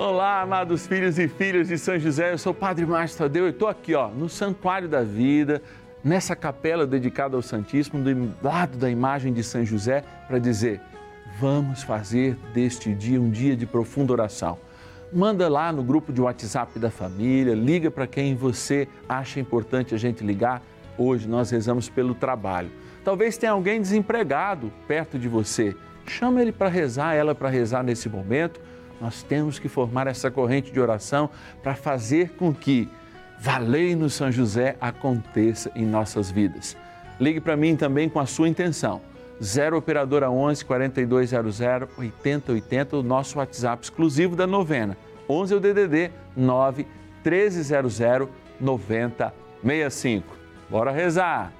Olá, amados filhos e filhas de São José. Eu sou o Padre Márcio Tadeu e estou aqui, ó, no Santuário da Vida, nessa capela dedicada ao Santíssimo, do lado da imagem de São José, para dizer: vamos fazer deste dia um dia de profunda oração. Manda lá no grupo de WhatsApp da família, liga para quem você acha importante a gente ligar. Hoje nós rezamos pelo trabalho. Talvez tenha alguém desempregado perto de você. Chama ele para rezar, ela para rezar nesse momento nós temos que formar essa corrente de oração para fazer com que Valei no São José aconteça em nossas vidas. Ligue para mim também com a sua intenção. 0 Operadora 11 4200 8080, o nosso WhatsApp exclusivo da novena. 11 é o DDD 9 1300 9065. Bora rezar!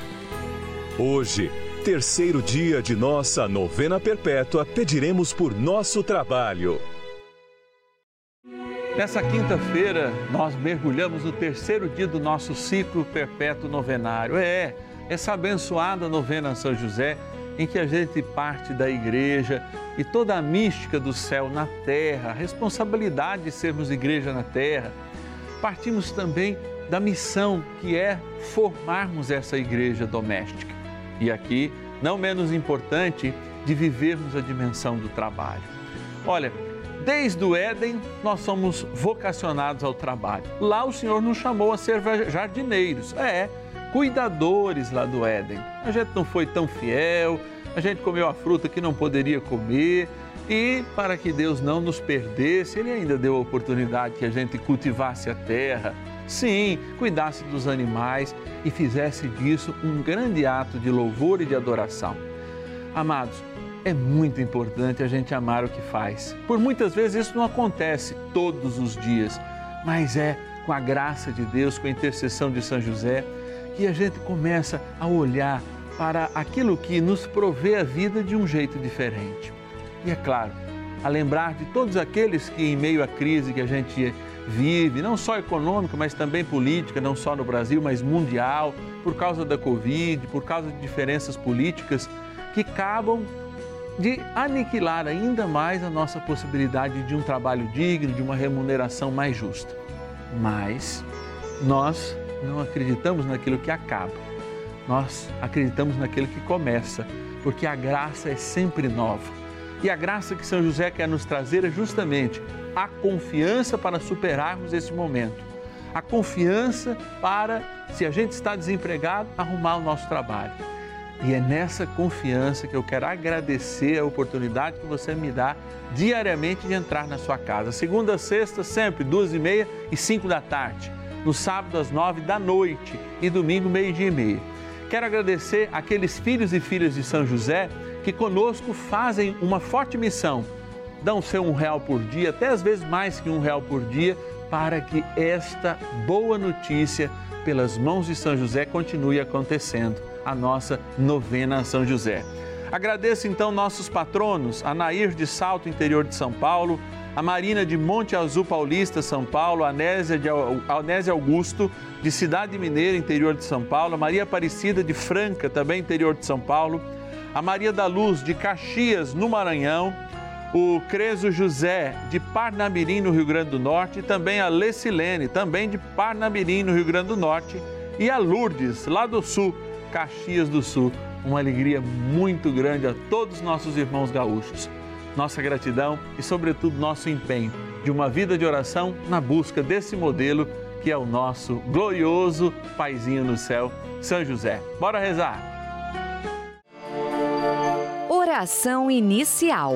Hoje, terceiro dia de nossa novena perpétua, pediremos por nosso trabalho. Nessa quinta-feira, nós mergulhamos no terceiro dia do nosso ciclo perpétuo novenário. É, essa abençoada novena São José, em que a gente parte da igreja e toda a mística do céu na terra, a responsabilidade de sermos igreja na terra. Partimos também da missão que é formarmos essa igreja doméstica e aqui, não menos importante, de vivermos a dimensão do trabalho. Olha, desde o Éden nós somos vocacionados ao trabalho. Lá o Senhor nos chamou a ser jardineiros, é, cuidadores lá do Éden. A gente não foi tão fiel, a gente comeu a fruta que não poderia comer. E para que Deus não nos perdesse, Ele ainda deu a oportunidade que a gente cultivasse a terra, sim, cuidasse dos animais e fizesse disso um grande ato de louvor e de adoração. Amados, é muito importante a gente amar o que faz. Por muitas vezes isso não acontece todos os dias, mas é com a graça de Deus, com a intercessão de São José, que a gente começa a olhar para aquilo que nos provê a vida de um jeito diferente. E é claro, a lembrar de todos aqueles que, em meio à crise que a gente vive, não só econômica, mas também política, não só no Brasil, mas mundial, por causa da Covid, por causa de diferenças políticas que acabam de aniquilar ainda mais a nossa possibilidade de um trabalho digno, de uma remuneração mais justa. Mas nós não acreditamos naquilo que acaba, nós acreditamos naquilo que começa, porque a graça é sempre nova. E a graça que São José quer nos trazer é justamente a confiança para superarmos esse momento. A confiança para, se a gente está desempregado, arrumar o nosso trabalho. E é nessa confiança que eu quero agradecer a oportunidade que você me dá diariamente de entrar na sua casa. Segunda sexta, sempre, duas e meia e cinco da tarde. No sábado, às nove da noite e domingo, meio-dia e meia. Quero agradecer aqueles filhos e filhas de São José que conosco fazem uma forte missão dão seu um real por dia, até às vezes mais que um real por dia, para que esta boa notícia, pelas mãos de São José, continue acontecendo, a nossa novena a São José. Agradeço então nossos patronos, a Nair de Salto, interior de São Paulo, a Marina de Monte Azul Paulista, São Paulo, a Anésia, de, a Anésia Augusto, de Cidade Mineira, interior de São Paulo, a Maria Aparecida de Franca, também interior de São Paulo, a Maria da Luz de Caxias, no Maranhão, o Creso José de Parnamirim, no Rio Grande do Norte, e também a Lecilene, também de Parnamirim, no Rio Grande do Norte, e a Lourdes, lá do Sul, Caxias do Sul. Uma alegria muito grande a todos os nossos irmãos gaúchos. Nossa gratidão e, sobretudo, nosso empenho de uma vida de oração na busca desse modelo que é o nosso glorioso Paizinho no céu, São José. Bora rezar! Oração inicial.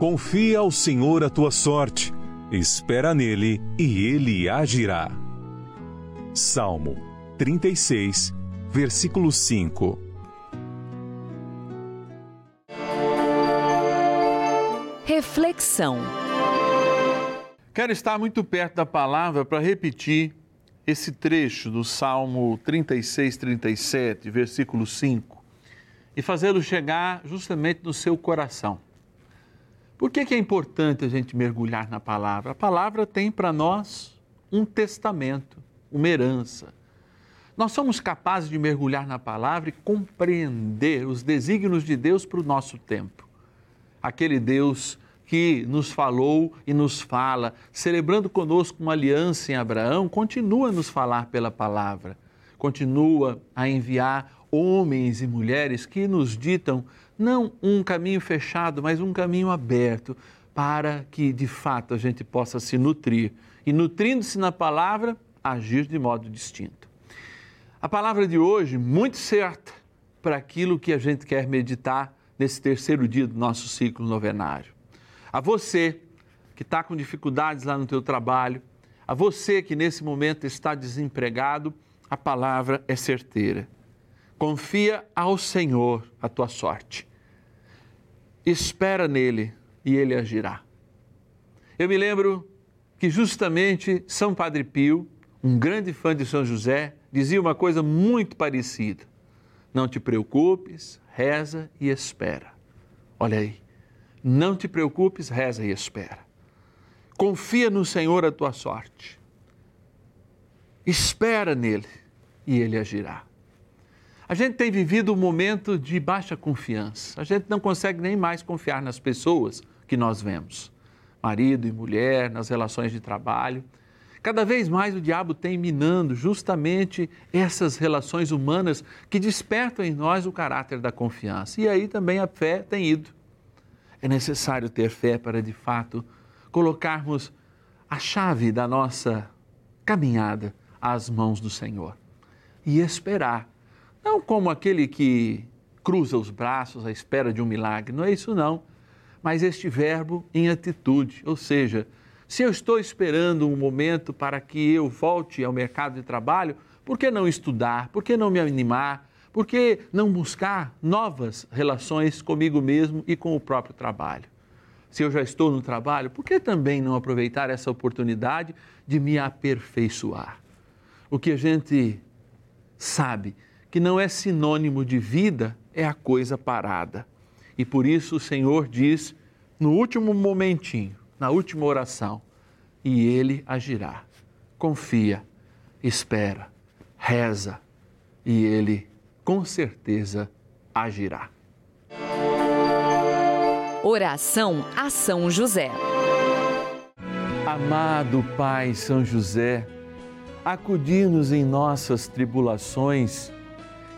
Confia ao Senhor a tua sorte, espera nele e ele agirá. Salmo 36, versículo 5. Reflexão. Quero estar muito perto da palavra para repetir esse trecho do Salmo 36, 37, versículo 5, e fazê-lo chegar justamente no seu coração. Por que, que é importante a gente mergulhar na palavra? A palavra tem para nós um testamento, uma herança. Nós somos capazes de mergulhar na palavra e compreender os desígnios de Deus para o nosso tempo. Aquele Deus que nos falou e nos fala, celebrando conosco uma aliança em Abraão, continua a nos falar pela palavra, continua a enviar homens e mulheres que nos ditam não um caminho fechado, mas um caminho aberto para que de fato a gente possa se nutrir e, nutrindo-se na palavra, agir de modo distinto. A palavra de hoje, muito certa para aquilo que a gente quer meditar nesse terceiro dia do nosso ciclo novenário. A você que está com dificuldades lá no teu trabalho, a você que nesse momento está desempregado, a palavra é certeira. Confia ao Senhor a tua sorte espera nele e ele agirá. Eu me lembro que justamente São Padre Pio, um grande fã de São José, dizia uma coisa muito parecida: Não te preocupes, reza e espera. Olha aí, não te preocupes, reza e espera. Confia no Senhor a tua sorte. Espera nele e ele agirá. A gente tem vivido um momento de baixa confiança. A gente não consegue nem mais confiar nas pessoas que nós vemos, marido e mulher, nas relações de trabalho. Cada vez mais o diabo tem minando justamente essas relações humanas que despertam em nós o caráter da confiança. E aí também a fé tem ido. É necessário ter fé para, de fato, colocarmos a chave da nossa caminhada às mãos do Senhor e esperar não como aquele que cruza os braços à espera de um milagre, não é isso não. Mas este verbo em atitude, ou seja, se eu estou esperando um momento para que eu volte ao mercado de trabalho, por que não estudar? Por que não me animar? Por que não buscar novas relações comigo mesmo e com o próprio trabalho? Se eu já estou no trabalho, por que também não aproveitar essa oportunidade de me aperfeiçoar? O que a gente sabe que não é sinônimo de vida, é a coisa parada. E por isso o Senhor diz no último momentinho, na última oração, e ele agirá. Confia, espera, reza, e ele com certeza agirá. Oração a São José. Amado Pai São José, acudir-nos em nossas tribulações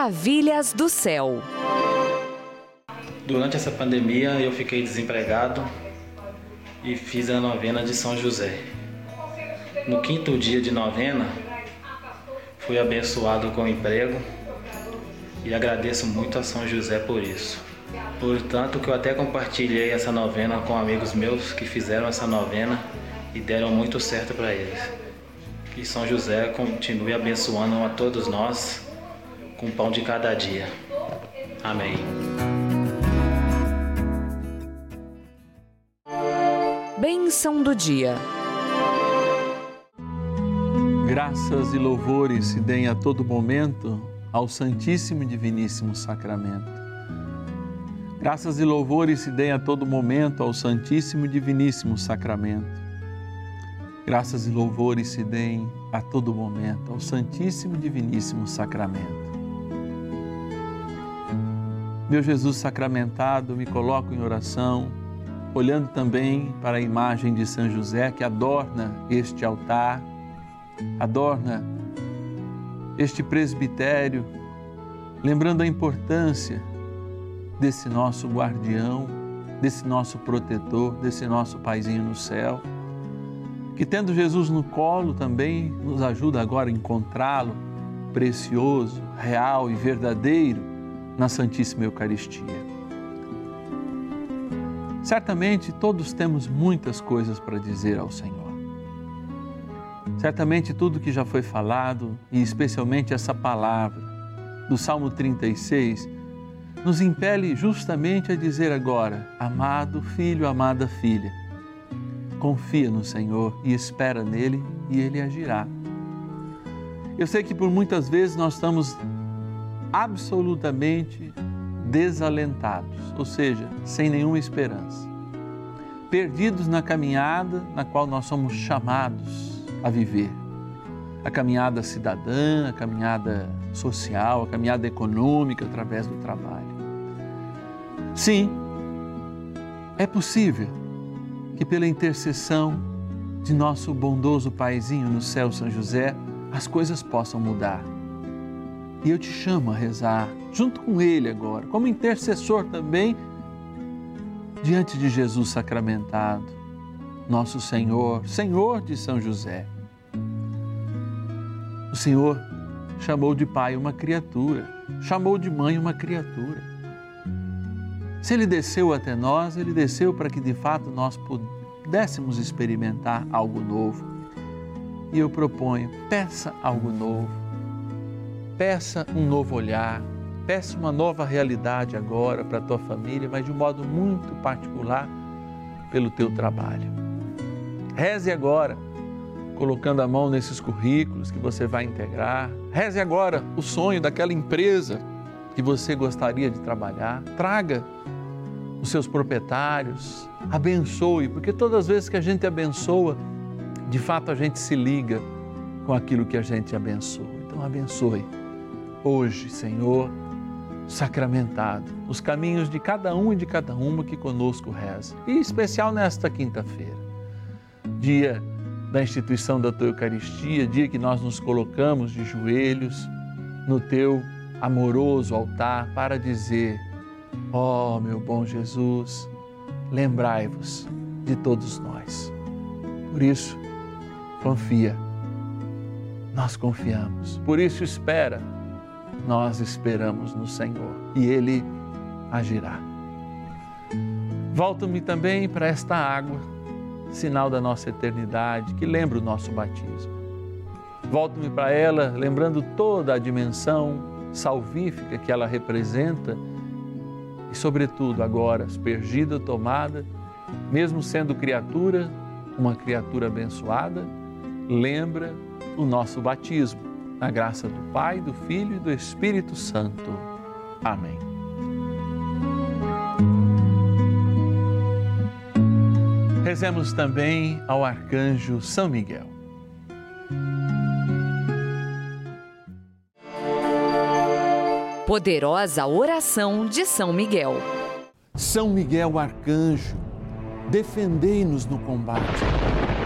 Maravilhas do céu. Durante essa pandemia eu fiquei desempregado e fiz a novena de São José. No quinto dia de novena, fui abençoado com emprego e agradeço muito a São José por isso. Portanto, que eu até compartilhei essa novena com amigos meus que fizeram essa novena e deram muito certo para eles. Que São José continue abençoando a todos nós com o pão de cada dia. Amém. Bênção do dia. Graças e louvores se deem a todo momento ao Santíssimo e Diviníssimo Sacramento. Graças e louvores se deem a todo momento ao Santíssimo e Diviníssimo Sacramento. Graças e louvores se deem a todo momento ao Santíssimo e Diviníssimo Sacramento. Meu Jesus sacramentado, me coloco em oração olhando também para a imagem de São José que adorna este altar, adorna este presbitério, lembrando a importância desse nosso guardião, desse nosso protetor, desse nosso paizinho no céu, que tendo Jesus no colo também nos ajuda agora a encontrá-lo precioso, real e verdadeiro na Santíssima Eucaristia. Certamente todos temos muitas coisas para dizer ao Senhor. Certamente tudo que já foi falado, e especialmente essa palavra do Salmo 36, nos impele justamente a dizer agora: Amado filho, amada filha, confia no Senhor e espera nele e ele agirá. Eu sei que por muitas vezes nós estamos absolutamente desalentados, ou seja, sem nenhuma esperança. Perdidos na caminhada na qual nós somos chamados a viver. A caminhada cidadã, a caminhada social, a caminhada econômica através do trabalho. Sim, é possível que pela intercessão de nosso bondoso Paizinho no céu, São José, as coisas possam mudar. E eu te chamo a rezar junto com Ele agora, como intercessor também, diante de Jesus sacramentado, nosso Senhor, Senhor de São José. O Senhor chamou de pai uma criatura, chamou de mãe uma criatura. Se Ele desceu até nós, Ele desceu para que de fato nós pudéssemos experimentar algo novo. E eu proponho, peça algo novo, peça um novo olhar, peça uma nova realidade agora para a tua família, mas de um modo muito particular pelo teu trabalho. Reze agora, colocando a mão nesses currículos que você vai integrar. Reze agora o sonho daquela empresa que você gostaria de trabalhar. Traga os seus proprietários, abençoe, porque todas as vezes que a gente abençoa, de fato a gente se liga com aquilo que a gente abençoa. Então abençoe hoje, Senhor, sacramentado, os caminhos de cada um e de cada uma que conosco reza. E em especial nesta quinta-feira, dia da instituição da tua Eucaristia, dia que nós nos colocamos de joelhos no teu amoroso altar para dizer: Ó oh, meu bom Jesus, lembrai-vos de todos nós. Por isso, confia. Nós confiamos. Por isso, espera. Nós esperamos no Senhor e Ele agirá. Volto-me também para esta água, sinal da nossa eternidade, que lembra o nosso batismo. Volto-me para ela, lembrando toda a dimensão salvífica que ela representa e, sobretudo, agora, aspergida, tomada, mesmo sendo criatura, uma criatura abençoada, lembra o nosso batismo, na graça do Pai, do Filho e do Espírito Santo. Amém. Rezemos também ao arcanjo São Miguel. Poderosa oração de São Miguel. São Miguel arcanjo, defendei-nos no combate.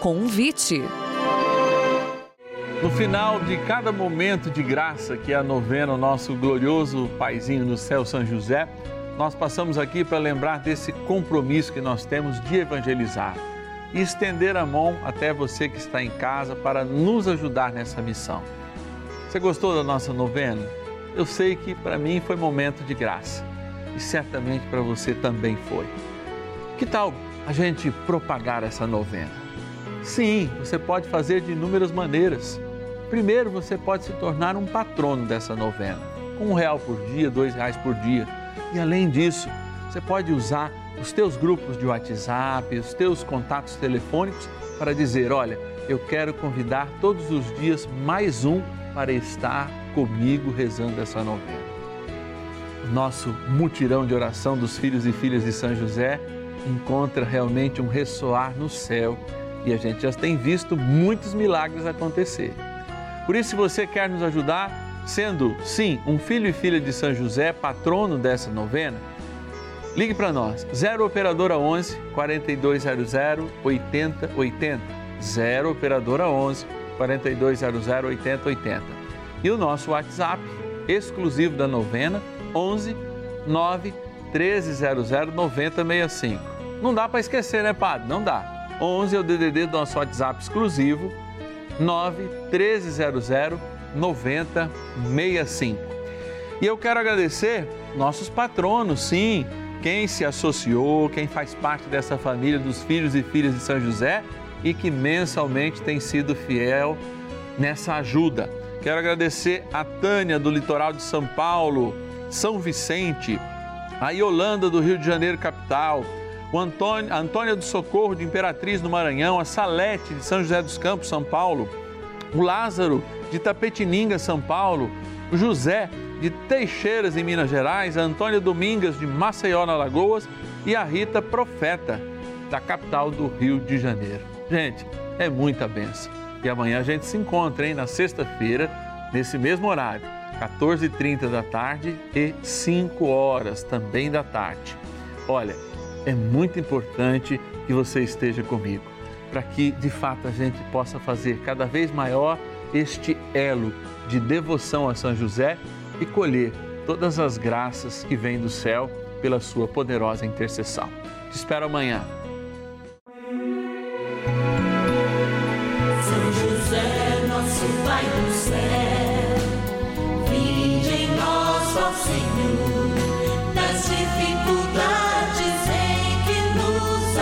Convite. No final de cada momento de graça que é a novena, o nosso glorioso Paizinho no céu, São José, nós passamos aqui para lembrar desse compromisso que nós temos de evangelizar e estender a mão até você que está em casa para nos ajudar nessa missão. Você gostou da nossa novena? Eu sei que para mim foi momento de graça e certamente para você também foi. Que tal a gente propagar essa novena? Sim, você pode fazer de inúmeras maneiras. Primeiro, você pode se tornar um patrono dessa novena, com um real por dia, dois reais por dia. E além disso, você pode usar os teus grupos de WhatsApp, os teus contatos telefônicos para dizer, olha, eu quero convidar todos os dias mais um para estar comigo rezando essa novena. Nosso mutirão de oração dos filhos e filhas de São José encontra realmente um ressoar no céu e a gente já tem visto muitos milagres acontecer. Por isso, se você quer nos ajudar, sendo sim um filho e filha de São José, patrono dessa novena, ligue para nós, 0 Operadora 11 4200 8080. 0 Operadora 11 4200 8080. E o nosso WhatsApp, exclusivo da novena, 11 9 1300 9065. Não dá para esquecer, né, padre? Não dá. 11 é o DDD do nosso WhatsApp exclusivo, 9 1300 9065. E eu quero agradecer nossos patronos, sim, quem se associou, quem faz parte dessa família dos filhos e filhas de São José e que mensalmente tem sido fiel nessa ajuda. Quero agradecer a Tânia do litoral de São Paulo, São Vicente, a Yolanda do Rio de Janeiro capital, o Antônio, a Antônia do Socorro de Imperatriz no Maranhão, a Salete de São José dos Campos, São Paulo, o Lázaro de Tapetininga, São Paulo, o José de Teixeiras, em Minas Gerais, a Antônia Domingas de Maceió, na Lagoas e a Rita Profeta, da capital do Rio de Janeiro. Gente, é muita benção. E amanhã a gente se encontra, hein, na sexta-feira, nesse mesmo horário, 14h30 da tarde e 5 horas também da tarde. Olha, é muito importante que você esteja comigo, para que de fato a gente possa fazer cada vez maior este elo de devoção a São José e colher todas as graças que vêm do céu pela sua poderosa intercessão. Te espero amanhã.